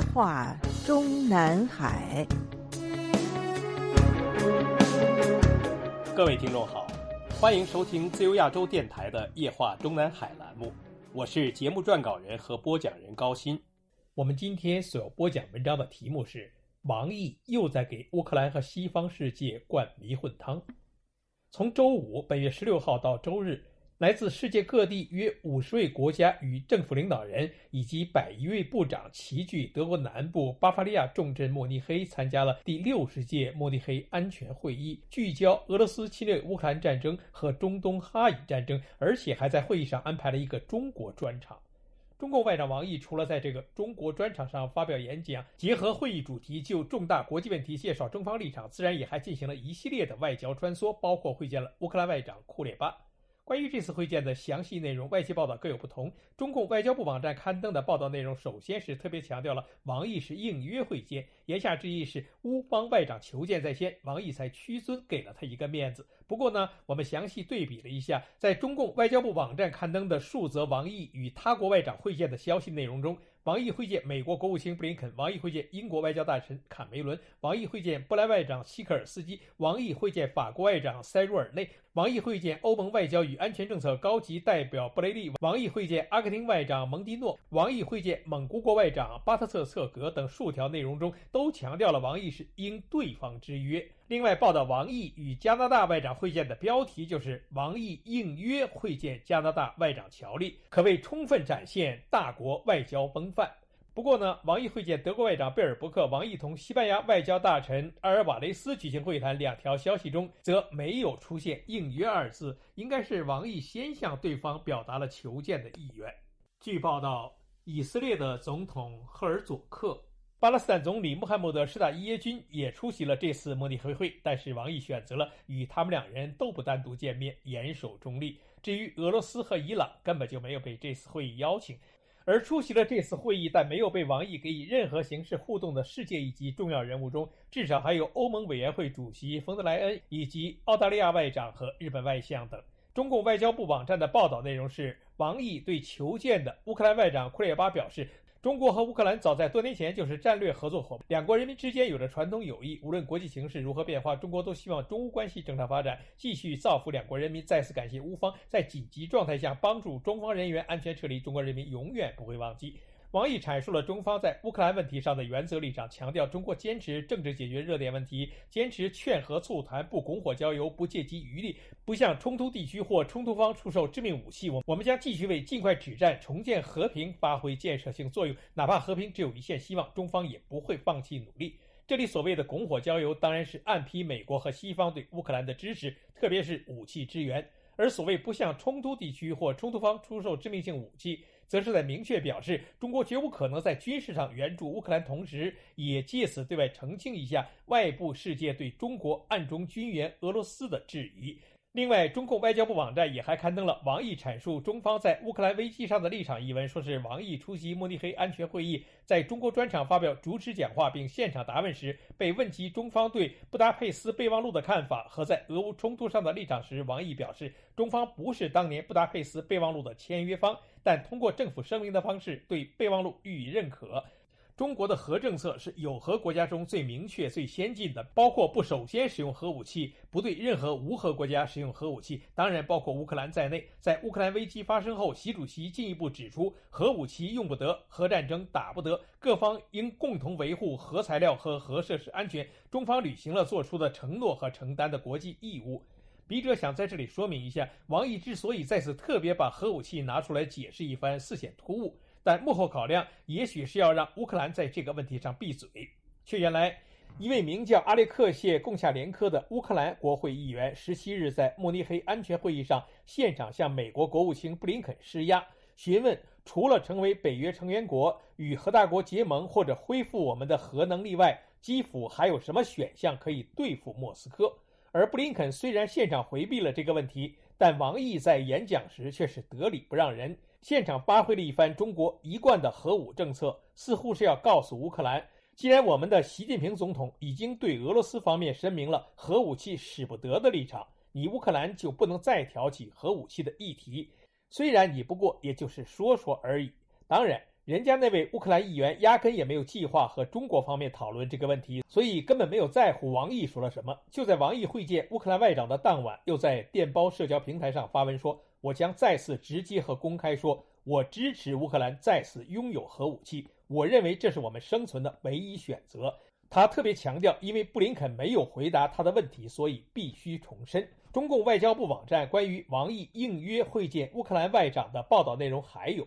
夜话中南海。各位听众好，欢迎收听自由亚洲电台的《夜话中南海》栏目，我是节目撰稿人和播讲人高鑫。我们今天所播讲文章的题目是：王毅又在给乌克兰和西方世界灌迷魂汤。从周五本月十六号到周日。来自世界各地约五十位国家与政府领导人以及百余位部长齐聚德国南部巴伐利亚重镇慕尼黑，参加了第六十届慕尼黑安全会议，聚焦俄罗斯侵略乌克兰战争和中东哈以战争，而且还在会议上安排了一个中国专场。中共外长王毅除了在这个中国专场上发表演讲，结合会议主题就重大国际问题介绍中方立场，自然也还进行了一系列的外交穿梭，包括会见了乌克兰外长库列巴。关于这次会见的详细内容，外界报道各有不同。中共外交部网站刊登的报道内容，首先是特别强调了王毅是应约会见，言下之意是乌方外长求见在先，王毅才屈尊给了他一个面子。不过呢，我们详细对比了一下，在中共外交部网站刊登的数则王毅与他国外长会见的消息内容中。王毅会见美国国务卿布林肯，王毅会见英国外交大臣坎梅伦，王毅会见波兰外长希克尔斯基，王毅会见法国外长塞茹尔内，王毅会见欧盟外交与安全政策高级代表布雷利，王毅会见阿根廷外长蒙迪诺，王毅会见蒙古国外长巴特策策格等数条内容中，都都强调了王毅是应对方之约。另外，报道王毅与加拿大外长会见的标题就是“王毅应约会见加拿大外长乔利”，可谓充分展现大国外交风。范。不过呢，王毅会见德国外长贝尔伯克，王毅同西班牙外交大臣阿尔瓦雷斯举行会谈，两条消息中则没有出现“应约”二字，应该是王毅先向对方表达了求见的意愿。据报道，以色列的总统赫尔佐克、巴勒斯坦总理穆罕默德·施塔伊耶军也出席了这次慕尼黑会，但是王毅选择了与他们两人都不单独见面，严守中立。至于俄罗斯和伊朗，根本就没有被这次会议邀请。而出席了这次会议但没有被王毅给予任何形式互动的世界一级重要人物中，至少还有欧盟委员会主席冯德莱恩以及澳大利亚外长和日本外相等。中共外交部网站的报道内容是，王毅对求见的乌克兰外长库列巴表示。中国和乌克兰早在多年前就是战略合作伙伴，两国人民之间有着传统友谊。无论国际形势如何变化，中国都希望中乌关系正常发展，继续造福两国人民。再次感谢乌方在紧急状态下帮助中方人员安全撤离，中国人民永远不会忘记。王毅阐述了中方在乌克兰问题上的原则立场，强调中国坚持政治解决热点问题，坚持劝和促谈，不拱火浇油，不借机渔利，不向冲突地区或冲突方出售致命武器。我我们将继续为尽快止战、重建和平发挥建设性作用，哪怕和平只有一线希望，中方也不会放弃努力。这里所谓的拱火浇油，当然是暗批美国和西方对乌克兰的支持，特别是武器支援；而所谓不向冲突地区或冲突方出售致命性武器。则是在明确表示，中国绝无可能在军事上援助乌克兰，同时也借此对外澄清一下外部世界对中国暗中军援俄罗斯的质疑。另外，中共外交部网站也还刊登了王毅阐述中方在乌克兰危机上的立场一文，说是王毅出席慕尼黑安全会议，在中国专场发表主旨讲话并现场答问时，被问及中方对布达佩斯备忘录的看法和在俄乌冲突上的立场时，王毅表示，中方不是当年布达佩斯备忘录的签约方，但通过政府声明的方式对备忘录予以认可。中国的核政策是有核国家中最明确、最先进的，包括不首先使用核武器，不对任何无核国家使用核武器，当然包括乌克兰在内。在乌克兰危机发生后，习主席进一步指出，核武器用不得，核战争打不得，各方应共同维护核材料和核设施安全。中方履行了做出的承诺和承担的国际义务。笔者想在这里说明一下，王毅之所以再次特别把核武器拿出来解释一番，似显突兀。但幕后考量也许是要让乌克兰在这个问题上闭嘴。却原来，一位名叫阿列克谢·贡夏连科的乌克兰国会议员，十七日在慕尼黑安全会议上现场向美国国务卿布林肯施压，询问除了成为北约成员国、与核大国结盟或者恢复我们的核能力外，基辅还有什么选项可以对付莫斯科。而布林肯虽然现场回避了这个问题，但王毅在演讲时却是得理不让人。现场发挥了一番中国一贯的核武政策，似乎是要告诉乌克兰：既然我们的习近平总统已经对俄罗斯方面声明了核武器使不得的立场，你乌克兰就不能再挑起核武器的议题。虽然你不过也就是说说而已。当然，人家那位乌克兰议员压根也没有计划和中国方面讨论这个问题，所以根本没有在乎王毅说了什么。就在王毅会见乌克兰外长的当晚，又在电报社交平台上发文说：“我将再次直接和公开说，我支持乌克兰再次拥有核武器。我认为这是我们生存的唯一选择。”他特别强调，因为布林肯没有回答他的问题，所以必须重申。中共外交部网站关于王毅应约会见乌克兰外长的报道内容还有。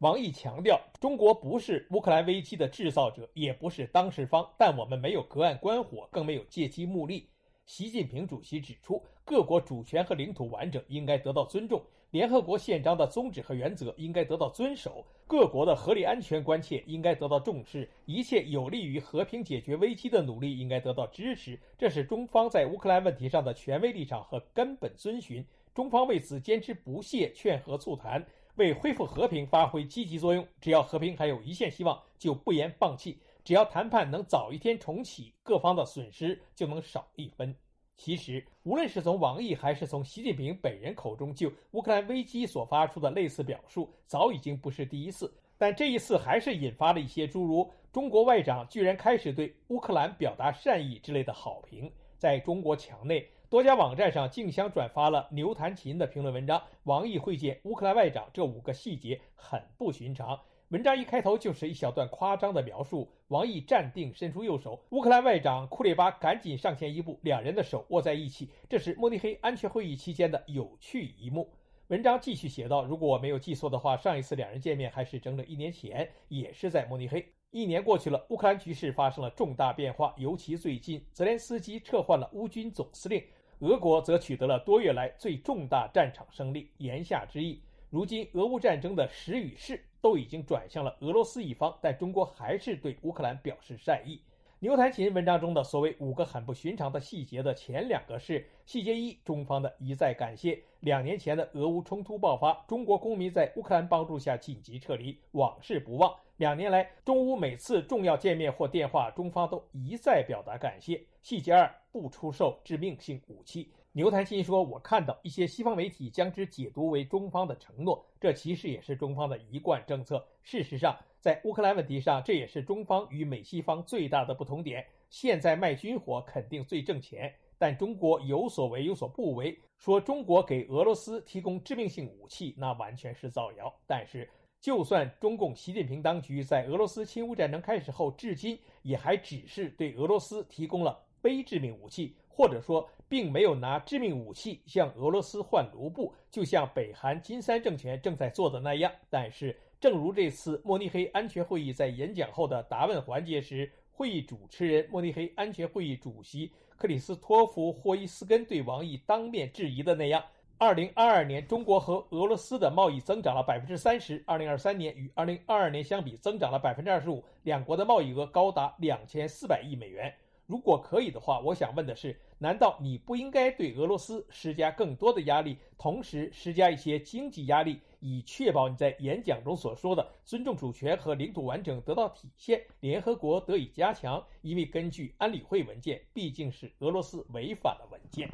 王毅强调，中国不是乌克兰危机的制造者，也不是当事方，但我们没有隔岸观火，更没有借机目利。习近平主席指出，各国主权和领土完整应该得到尊重，联合国宪章的宗旨和原则应该得到遵守，各国的合理安全关切应该得到重视，一切有利于和平解决危机的努力应该得到支持。这是中方在乌克兰问题上的权威立场和根本遵循，中方为此坚持不懈劝和促谈。为恢复和平发挥积极作用，只要和平还有一线希望，就不言放弃；只要谈判能早一天重启，各方的损失就能少一分。其实，无论是从王毅还是从习近平本人口中就乌克兰危机所发出的类似表述，早已经不是第一次。但这一次还是引发了一些诸如“中国外长居然开始对乌克兰表达善意”之类的好评，在中国墙内。多家网站上竞相转发了牛弹琴的评论文章。王毅会见乌克兰外长这五个细节很不寻常。文章一开头就是一小段夸张的描述：王毅站定，伸出右手，乌克兰外长库列巴赶紧上前一步，两人的手握在一起。这是慕尼黑安全会议期间的有趣一幕。文章继续写道：“如果我没有记错的话，上一次两人见面还是整整一年前，也是在慕尼黑。一年过去了，乌克兰局势发生了重大变化，尤其最近，泽连斯基撤换了乌军总司令。”俄国则取得了多月来最重大战场胜利。言下之意，如今俄乌战争的时与势都已经转向了俄罗斯一方，但中国还是对乌克兰表示善意。牛弹琴文章中的所谓五个很不寻常的细节的前两个是细节一：中方的一再感谢。两年前的俄乌冲突爆发，中国公民在乌克兰帮助下紧急撤离，往事不忘。两年来，中乌每次重要见面或电话，中方都一再表达感谢。细节二：不出售致命性武器。牛弹琴说：“我看到一些西方媒体将之解读为中方的承诺，这其实也是中方的一贯政策。事实上，在乌克兰问题上，这也是中方与美西方最大的不同点。现在卖军火肯定最挣钱，但中国有所为有所不为。说中国给俄罗斯提供致命性武器，那完全是造谣。但是。”就算中共习近平当局在俄罗斯侵乌战争开始后，至今也还只是对俄罗斯提供了非致命武器，或者说并没有拿致命武器向俄罗斯换卢布，就像北韩金三政权正在做的那样。但是，正如这次慕尼黑安全会议在演讲后的答问环节时，会议主持人慕尼黑安全会议主席克里斯托弗霍伊斯根对王毅当面质疑的那样。二零二二年，中国和俄罗斯的贸易增长了百分之三十。二零二三年与二零二二年相比，增长了百分之二十五，两国的贸易额高达两千四百亿美元。如果可以的话，我想问的是：难道你不应该对俄罗斯施加更多的压力，同时施加一些经济压力，以确保你在演讲中所说的尊重主权和领土完整得到体现，联合国得以加强？因为根据安理会文件，毕竟是俄罗斯违反了文件。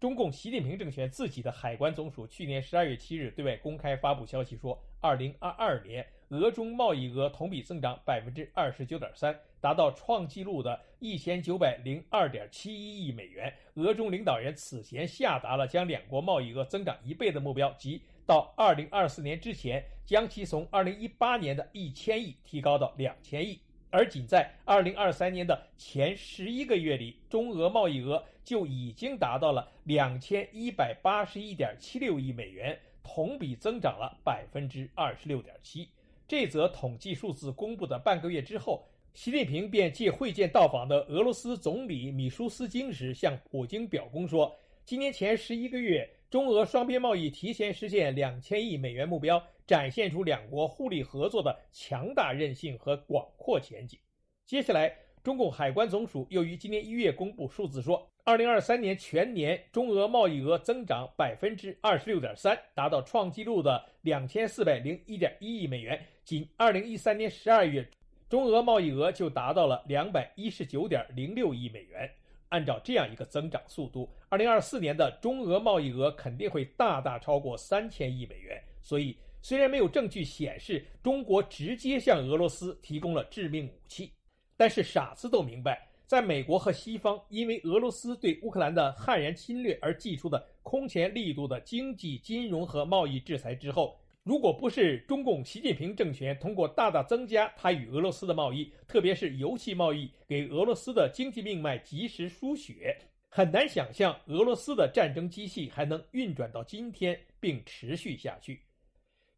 中共习近平政权自己的海关总署去年十二月七日对外公开发布消息说，二零二二年俄中贸易额同比增长百分之二十九点三，达到创纪录的一千九百零二点七一亿美元。俄中领导人此前下达了将两国贸易额增长一倍的目标，即到二零二四年之前将其从二零一八年的一千亿提高到两千亿。而仅在二零二三年的前十一个月里，中俄贸易额就已经达到了两千一百八十一点七六亿美元，同比增长了百分之二十六点七。这则统计数字公布的半个月之后，习近平便借会见到访的俄罗斯总理米舒斯京时，向普京表功说，今年前十一个月。中俄双边贸易提前实现两千亿美元目标，展现出两国互利合作的强大韧性和广阔前景。接下来，中共海关总署又于今年一月公布数字说，二零二三年全年中俄贸易额增长百分之二十六点三，达到创纪录的两千四百零一点一亿美元。仅二零一三年十二月，中俄贸易额就达到了两百一十九点零六亿美元。按照这样一个增长速度，二零二四年的中俄贸易额肯定会大大超过三千亿美元。所以，虽然没有证据显示中国直接向俄罗斯提供了致命武器，但是傻子都明白，在美国和西方因为俄罗斯对乌克兰的悍然侵略而祭出的空前力度的经济、金融和贸易制裁之后。如果不是中共习近平政权通过大大增加他与俄罗斯的贸易，特别是油气贸易，给俄罗斯的经济命脉及时输血，很难想象俄罗斯的战争机器还能运转到今天并持续下去。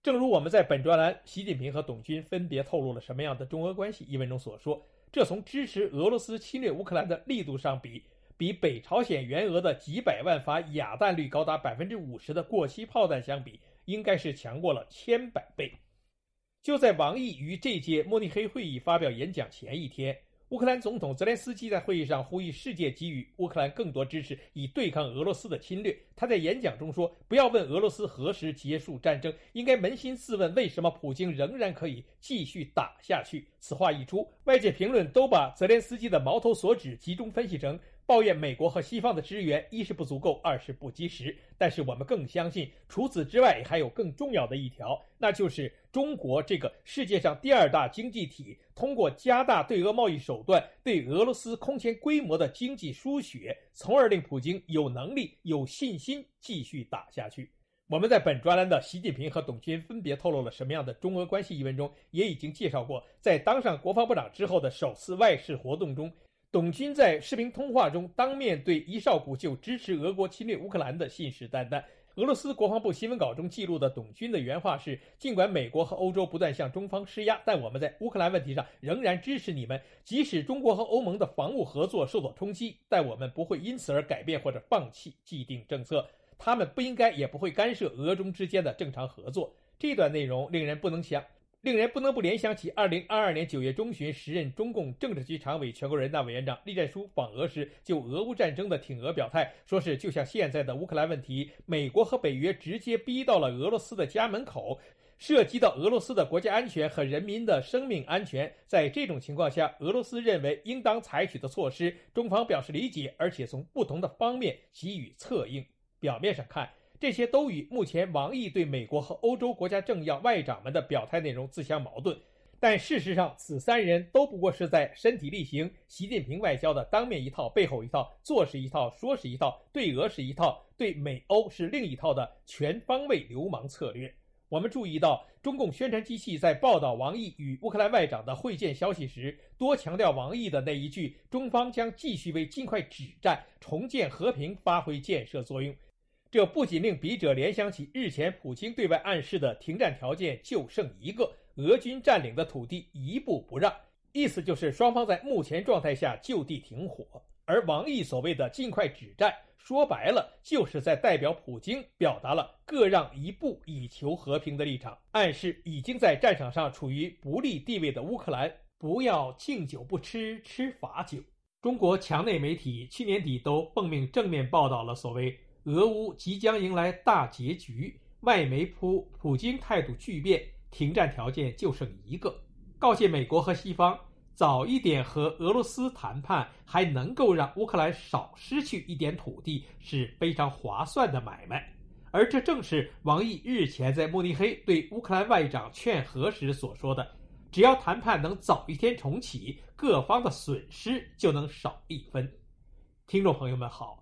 正如我们在本专栏《习近平和董军分别透露了什么样的中俄关系》一文中所说，这从支持俄罗斯侵略乌克兰的力度上比，比北朝鲜援俄的几百万发哑弹率高达百分之五十的过期炮弹相比。应该是强过了千百倍。就在王毅于这届慕尼黑会议发表演讲前一天，乌克兰总统泽连斯基在会议上呼吁世界给予乌克兰更多支持，以对抗俄罗斯的侵略。他在演讲中说：“不要问俄罗斯何时结束战争，应该扪心自问，为什么普京仍然可以继续打下去？”此话一出，外界评论都把泽连斯基的矛头所指集中分析成。抱怨美国和西方的支援，一是不足够，二是不及时。但是我们更相信，除此之外还有更重要的一条，那就是中国这个世界上第二大经济体，通过加大对俄贸易手段，对俄罗斯空前规模的经济输血，从而令普京有能力、有信心继续打下去。我们在本专栏的习近平和董军分别透露了什么样的中俄关系一文中，也已经介绍过，在当上国防部长之后的首次外事活动中。董军在视频通话中当面对伊绍古就支持俄国侵略乌克兰的信誓旦旦。俄罗斯国防部新闻稿中记录的董军的原话是：“尽管美国和欧洲不断向中方施压，但我们在乌克兰问题上仍然支持你们。即使中国和欧盟的防务合作受到冲击，但我们不会因此而改变或者放弃既定政策。他们不应该也不会干涉俄中之间的正常合作。”这段内容令人不能想。令人不能不联想起二零二二年九月中旬，时任中共政治局常委、全国人大委员长栗战书访俄时，就俄乌战争的挺俄表态，说是就像现在的乌克兰问题，美国和北约直接逼到了俄罗斯的家门口，涉及到俄罗斯的国家安全和人民的生命安全。在这种情况下，俄罗斯认为应当采取的措施，中方表示理解，而且从不同的方面给予策应。表面上看。这些都与目前王毅对美国和欧洲国家政要外长们的表态内容自相矛盾，但事实上，此三人都不过是在身体力行习近平外交的当面一套、背后一套、做是一套、说是一套、对俄是一套、对美欧是另一套的全方位流氓策略。我们注意到，中共宣传机器在报道王毅与乌克兰外长的会见消息时，多强调王毅的那一句：“中方将继续为尽快止战、重建和平发挥建设作用。”这不仅令笔者联想起日前普京对外暗示的停战条件就剩一个：俄军占领的土地一步不让，意思就是双方在目前状态下就地停火。而王毅所谓的尽快止战，说白了就是在代表普京表达了各让一步以求和平的立场，暗示已经在战场上处于不利地位的乌克兰不要敬酒不吃吃罚酒。中国墙内媒体去年底都奉命正面报道了所谓。俄乌即将迎来大结局，外媒扑普京态度巨变，停战条件就剩一个，告诫美国和西方早一点和俄罗斯谈判，还能够让乌克兰少失去一点土地，是非常划算的买卖。而这正是王毅日前在慕尼黑对乌克兰外长劝和时所说的：“只要谈判能早一天重启，各方的损失就能少一分。”听众朋友们好。